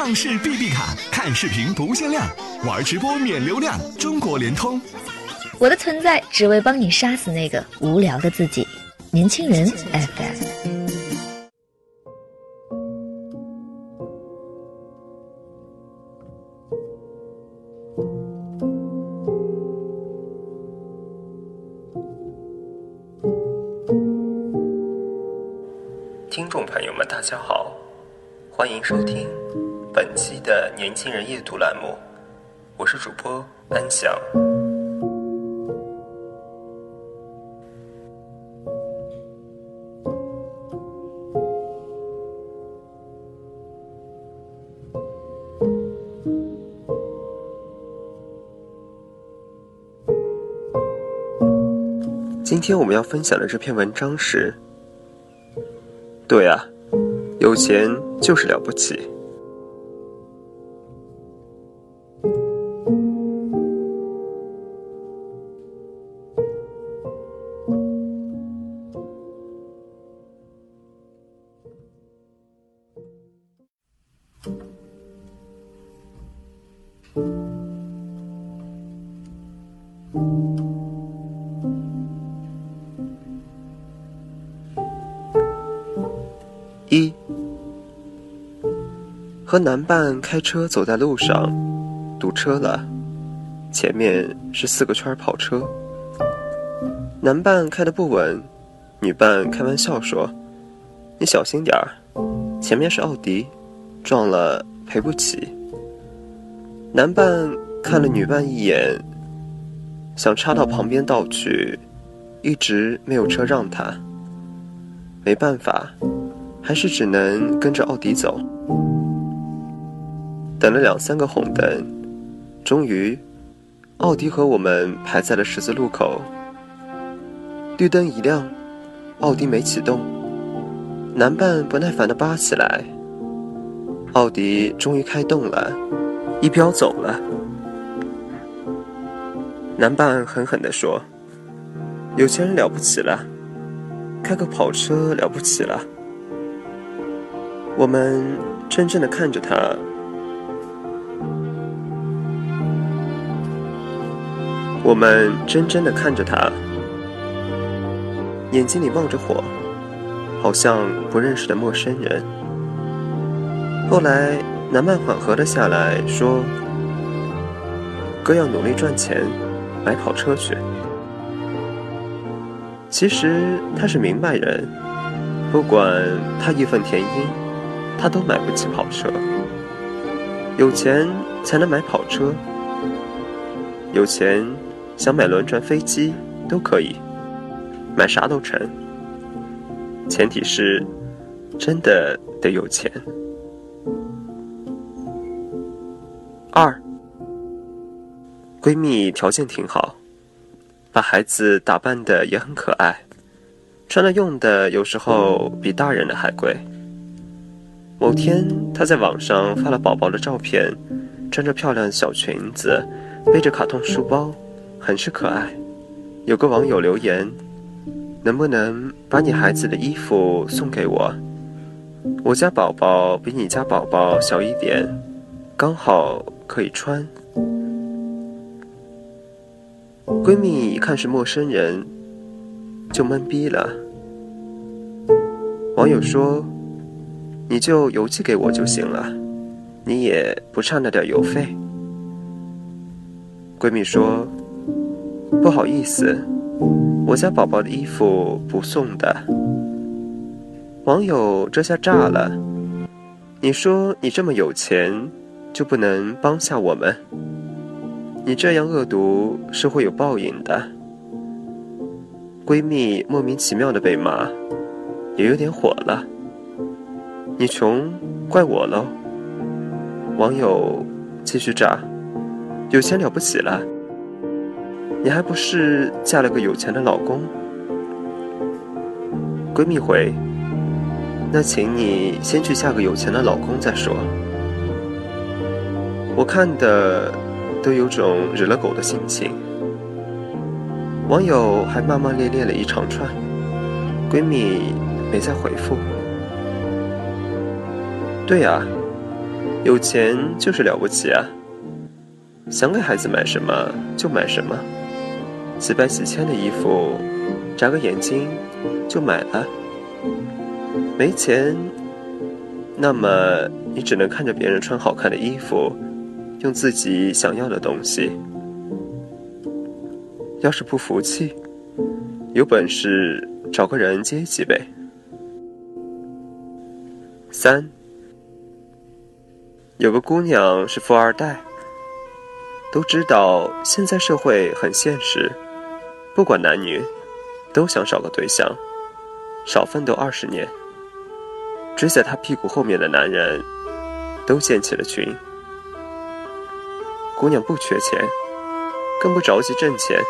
畅视 B B 卡，看视频不限量，玩直播免流量，中国联通。我的存在只为帮你杀死那个无聊的自己。年轻人 FM。听众朋友们，大家好，欢迎收听本期的《年轻人夜读》栏目，我是主播安翔。今天我们要分享的这篇文章是。对啊，有钱就是了不起。和男伴开车走在路上，堵车了，前面是四个圈跑车。男伴开的不稳，女伴开玩笑说：“你小心点儿，前面是奥迪，撞了赔不起。”男伴看了女伴一眼，想插到旁边道去，一直没有车让他，没办法。还是只能跟着奥迪走，等了两三个红灯，终于，奥迪和我们排在了十字路口。绿灯一亮，奥迪没启动，男伴不耐烦地扒起来。奥迪终于开动了，一飙走了。男伴狠狠地说：“有钱人了不起了，开个跑车了不起了。”我们怔怔的看着他，我们怔怔的看着他，眼睛里冒着火，好像不认识的陌生人。后来，南曼缓和了下来，说：“哥要努力赚钱，买跑车去。”其实他是明白人，不管他义愤填膺。他都买不起跑车，有钱才能买跑车，有钱想买轮船、飞机都可以，买啥都成，前提是真的得有钱。二，闺蜜条件挺好，把孩子打扮的也很可爱，穿的用的有时候比大人的还贵。某天，她在网上发了宝宝的照片，穿着漂亮小裙子，背着卡通书包，很是可爱。有个网友留言：“能不能把你孩子的衣服送给我？我家宝宝比你家宝宝小一点，刚好可以穿。”闺蜜一看是陌生人，就懵逼了。网友说。你就邮寄给我就行了，你也不差那点邮费。闺蜜说：“不好意思，我家宝宝的衣服不送的。”网友这下炸了：“你说你这么有钱，就不能帮下我们？你这样恶毒是会有报应的。”闺蜜莫名其妙的被骂，也有点火了。你穷，怪我喽。网友继续炸，有钱了不起了？你还不是嫁了个有钱的老公？闺蜜回，那请你先去嫁个有钱的老公再说。我看的都有种惹了狗的心情。网友还骂骂咧咧了一长串，闺蜜没再回复。对呀，有钱就是了不起啊！想给孩子买什么就买什么，几百几千的衣服，眨个眼睛就买了。没钱，那么你只能看着别人穿好看的衣服，用自己想要的东西。要是不服气，有本事找个人接济呗。三，有个姑娘是富二代。都知道现在社会很现实，不管男女，都想找个对象，少奋斗二十年。追在她屁股后面的男人，都建起了群。姑娘不缺钱，更不着急挣钱，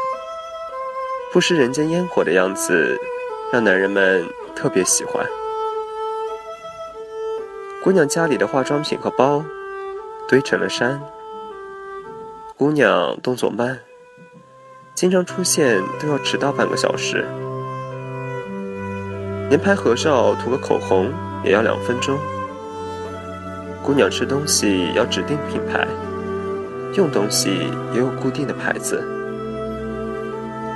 不食人间烟火的样子，让男人们特别喜欢。姑娘家里的化妆品和包堆成了山。姑娘动作慢，经常出现都要迟到半个小时，连拍合照涂个口红也要两分钟。姑娘吃东西要指定品牌，用东西也有固定的牌子。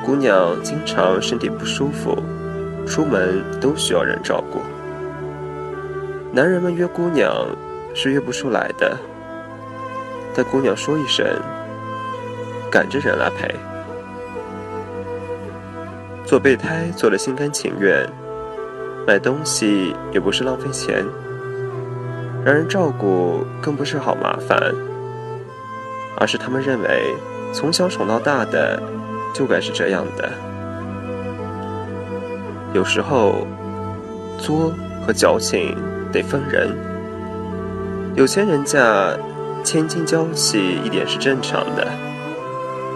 姑娘经常身体不舒服，出门都需要人照顾。男人们约姑娘是约不出来的，但姑娘说一声。赶着人来陪，做备胎做的心甘情愿，买东西也不是浪费钱，让人照顾更不是好麻烦，而是他们认为从小宠到大的就该是这样的。有时候作和矫情得分人，有钱人家千金娇气一点是正常的。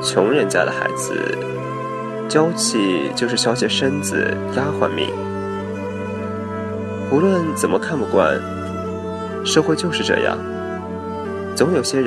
穷人家的孩子，娇气就是小姐身子、丫鬟命。无论怎么看不惯，社会就是这样，总有些人。